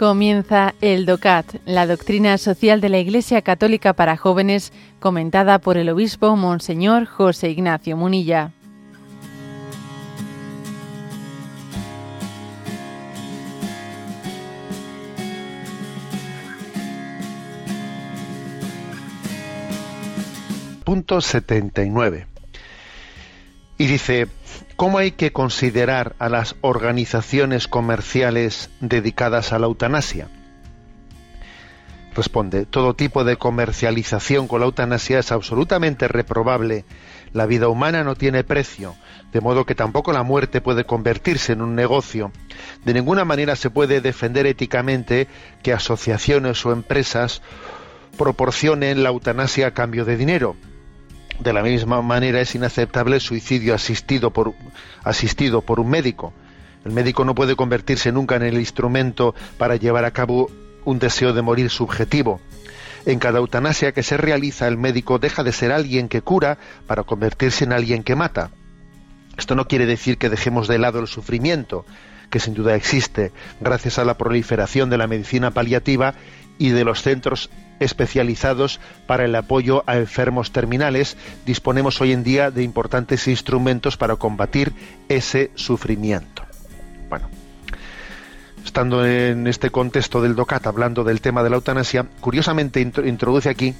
Comienza el DOCAT, la doctrina social de la Iglesia Católica para jóvenes, comentada por el obispo Monseñor José Ignacio Munilla. Punto 79. Y dice, ¿Cómo hay que considerar a las organizaciones comerciales dedicadas a la eutanasia? Responde, todo tipo de comercialización con la eutanasia es absolutamente reprobable. La vida humana no tiene precio, de modo que tampoco la muerte puede convertirse en un negocio. De ninguna manera se puede defender éticamente que asociaciones o empresas proporcionen la eutanasia a cambio de dinero de la misma manera es inaceptable el suicidio asistido por, asistido por un médico. El médico no puede convertirse nunca en el instrumento para llevar a cabo un deseo de morir subjetivo. En cada eutanasia que se realiza, el médico deja de ser alguien que cura para convertirse en alguien que mata. Esto no quiere decir que dejemos de lado el sufrimiento, que sin duda existe, gracias a la proliferación de la medicina paliativa y de los centros especializados para el apoyo a enfermos terminales, disponemos hoy en día de importantes instrumentos para combatir ese sufrimiento. Bueno, estando en este contexto del DOCAT hablando del tema de la eutanasia, curiosamente introduce aquí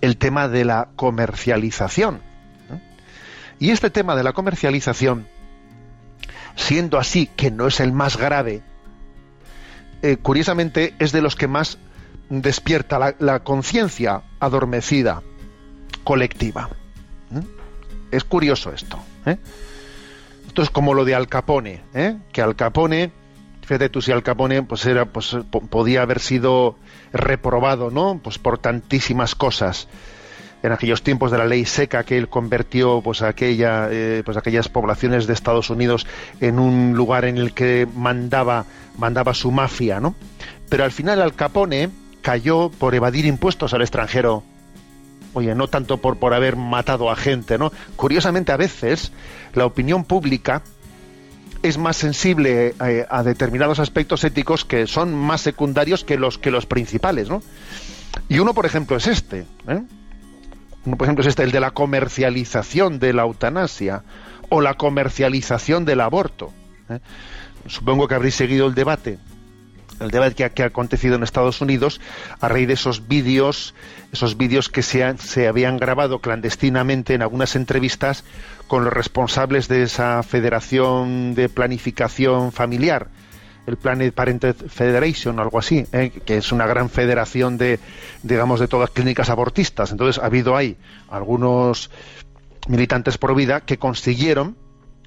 el tema de la comercialización. Y este tema de la comercialización, siendo así que no es el más grave, eh, curiosamente es de los que más despierta la, conciencia adormecida colectiva. ¿Mm? Es curioso esto. ¿eh? Esto es como lo de Al Capone, ¿eh? que Al Capone, fíjate tú si Al Capone pues era, pues podía haber sido reprobado, ¿no? Pues por tantísimas cosas en aquellos tiempos de la ley seca que él convirtió pues aquella eh, pues aquellas poblaciones de Estados Unidos en un lugar en el que mandaba mandaba su mafia no pero al final Al Capone cayó por evadir impuestos al extranjero. Oye, no tanto por, por haber matado a gente, ¿no? Curiosamente, a veces la opinión pública es más sensible eh, a determinados aspectos éticos que son más secundarios que los, que los principales, ¿no? Y uno, por ejemplo, es este. ¿eh? Uno, por ejemplo, es este, el de la comercialización de la eutanasia o la comercialización del aborto. ¿eh? Supongo que habréis seguido el debate el debate que ha, acontecido en Estados Unidos a raíz de esos vídeos, esos vídeos que se, se habían grabado clandestinamente en algunas entrevistas con los responsables de esa Federación de Planificación Familiar, el Planet Parenthood Federation, algo así, ¿eh? que es una gran federación de, digamos, de todas clínicas abortistas. Entonces ha habido ahí algunos militantes pro vida que consiguieron,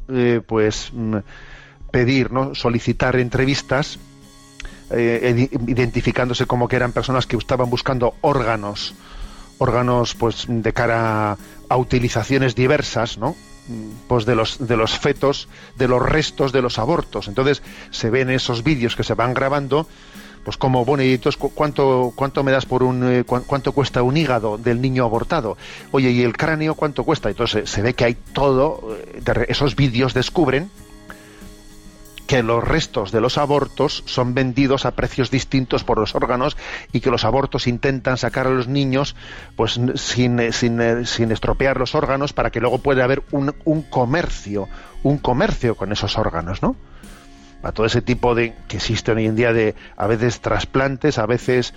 eh, pues, mm, pedir, ¿no? solicitar entrevistas eh, identificándose como que eran personas que estaban buscando órganos, órganos pues de cara a utilizaciones diversas, ¿no? pues de los de los fetos, de los restos de los abortos. Entonces se ven esos vídeos que se van grabando, pues como bonitos, cuánto cuánto me das por un eh, cuánto cuesta un hígado del niño abortado. Oye, ¿y el cráneo cuánto cuesta? Entonces se ve que hay todo eh, esos vídeos descubren que los restos de los abortos son vendidos a precios distintos por los órganos y que los abortos intentan sacar a los niños pues sin, sin, sin estropear los órganos para que luego pueda haber un, un comercio, un comercio con esos órganos, ¿no? A todo ese tipo de que existen hoy en día de a veces trasplantes, a veces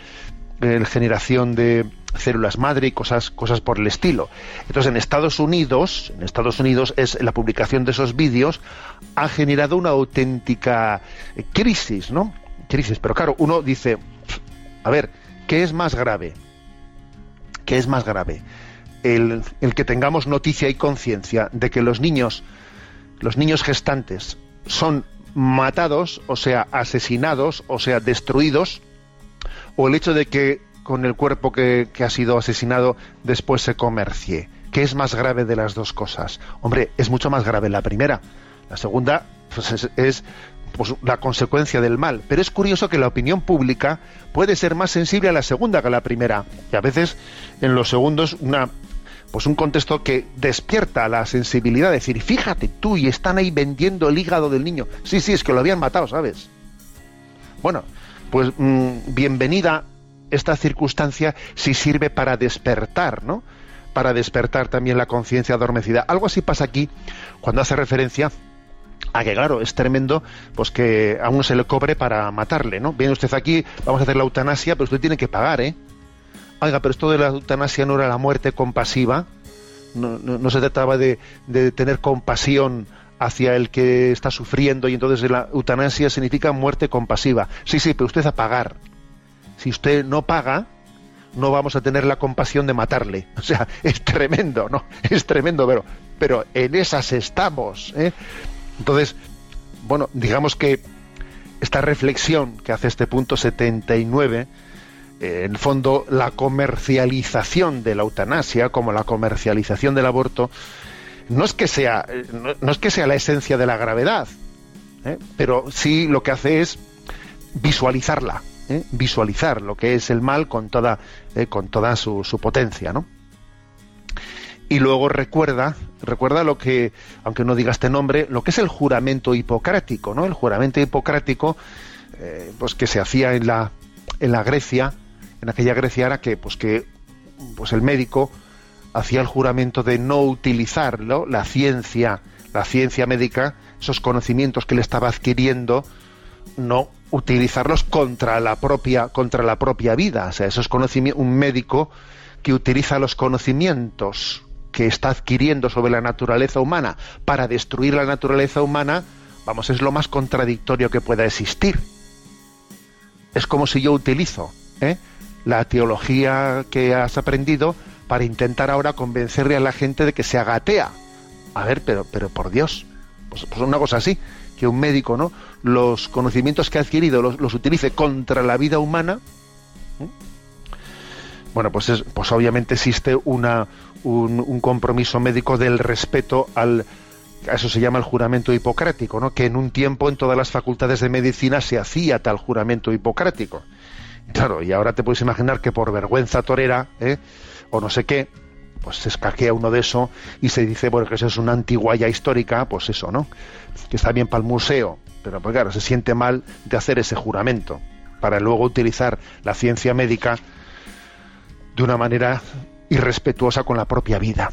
eh, generación de células madre y cosas, cosas por el estilo. Entonces, en Estados Unidos, en Estados Unidos es la publicación de esos vídeos ha generado una auténtica crisis, ¿no? Crisis, pero claro, uno dice, a ver, ¿qué es más grave? ¿Qué es más grave? El, el que tengamos noticia y conciencia de que los niños, los niños gestantes, son matados, o sea, asesinados, o sea, destruidos, o el hecho de que con el cuerpo que, ha sido asesinado después se comercie. ¿Qué es más grave de las dos cosas? Hombre, es mucho más grave la primera. La segunda pues, es, pues, la consecuencia del mal. Pero es curioso que la opinión pública puede ser más sensible a la segunda que a la primera. Y a veces en los segundos una pues un contexto que despierta la sensibilidad, de decir, fíjate tú, y están ahí vendiendo el hígado del niño. Sí, sí, es que lo habían matado, ¿sabes? Bueno, pues mm, bienvenida esta circunstancia si sirve para despertar, ¿no? Para despertar también la conciencia adormecida. Algo así pasa aquí cuando hace referencia a que claro, es tremendo pues que a uno se le cobre para matarle, ¿no? Viene usted aquí, vamos a hacer la eutanasia, pero usted tiene que pagar, ¿eh? Oiga, pero esto de la eutanasia no era la muerte compasiva, no, se trataba de, de, tener compasión hacia el que está sufriendo y entonces la eutanasia significa muerte compasiva. Sí, sí, pero usted a pagar. Si usted no paga, no vamos a tener la compasión de matarle. O sea, es tremendo, ¿no? Es tremendo, pero, pero en esas estamos. ¿eh? Entonces, bueno, digamos que esta reflexión que hace este punto 79, eh, en el fondo la comercialización de la eutanasia, como la comercialización del aborto, no es que sea, no, es que sea la esencia de la gravedad, ¿eh? pero sí lo que hace es visualizarla, ¿eh? visualizar lo que es el mal con toda, con toda su, su potencia, ¿no? y luego recuerda, recuerda lo que, aunque no diga este nombre, lo que es el juramento hipocrático, ¿no? El juramento hipocrático, eh, pues que se hacía en la, en la Grecia, en aquella Grecia era que, pues que, pues el médico hacía el juramento de no utilizar la ciencia, la ciencia médica, esos conocimientos que le estaba adquiriendo, no utilizarlos contra la propia, contra la propia vida. O sea, esos conocimientos, un médico que utiliza los conocimientos que está adquiriendo sobre la naturaleza humana para destruir la naturaleza humana, vamos, es lo más contradictorio que pueda existir. Es como si yo utilizo ¿eh? la teología que has aprendido para intentar ahora convencerle a la gente de que se agatea. A ver, pero, pero por Dios, pues, pues una cosa así, que un médico, ¿no? Los conocimientos que ha adquirido los, utilice contra la vida humana. Bueno, pues, es, pues obviamente existe una, un, compromiso médico del respeto al eso se llama el juramento hipocrático, ¿no? que en un tiempo en todas las facultades de medicina se hacía tal juramento hipocrático. Claro, y ahora te puedes imaginar que por vergüenza torera, ¿eh? o no sé qué, pues se escaquea uno de eso y se dice, bueno, que eso es una antiguaya histórica, pues eso, ¿no? Que está bien para el museo, pero pues claro, se siente mal de hacer ese juramento para luego utilizar la ciencia médica de una manera irrespetuosa con la propia vida.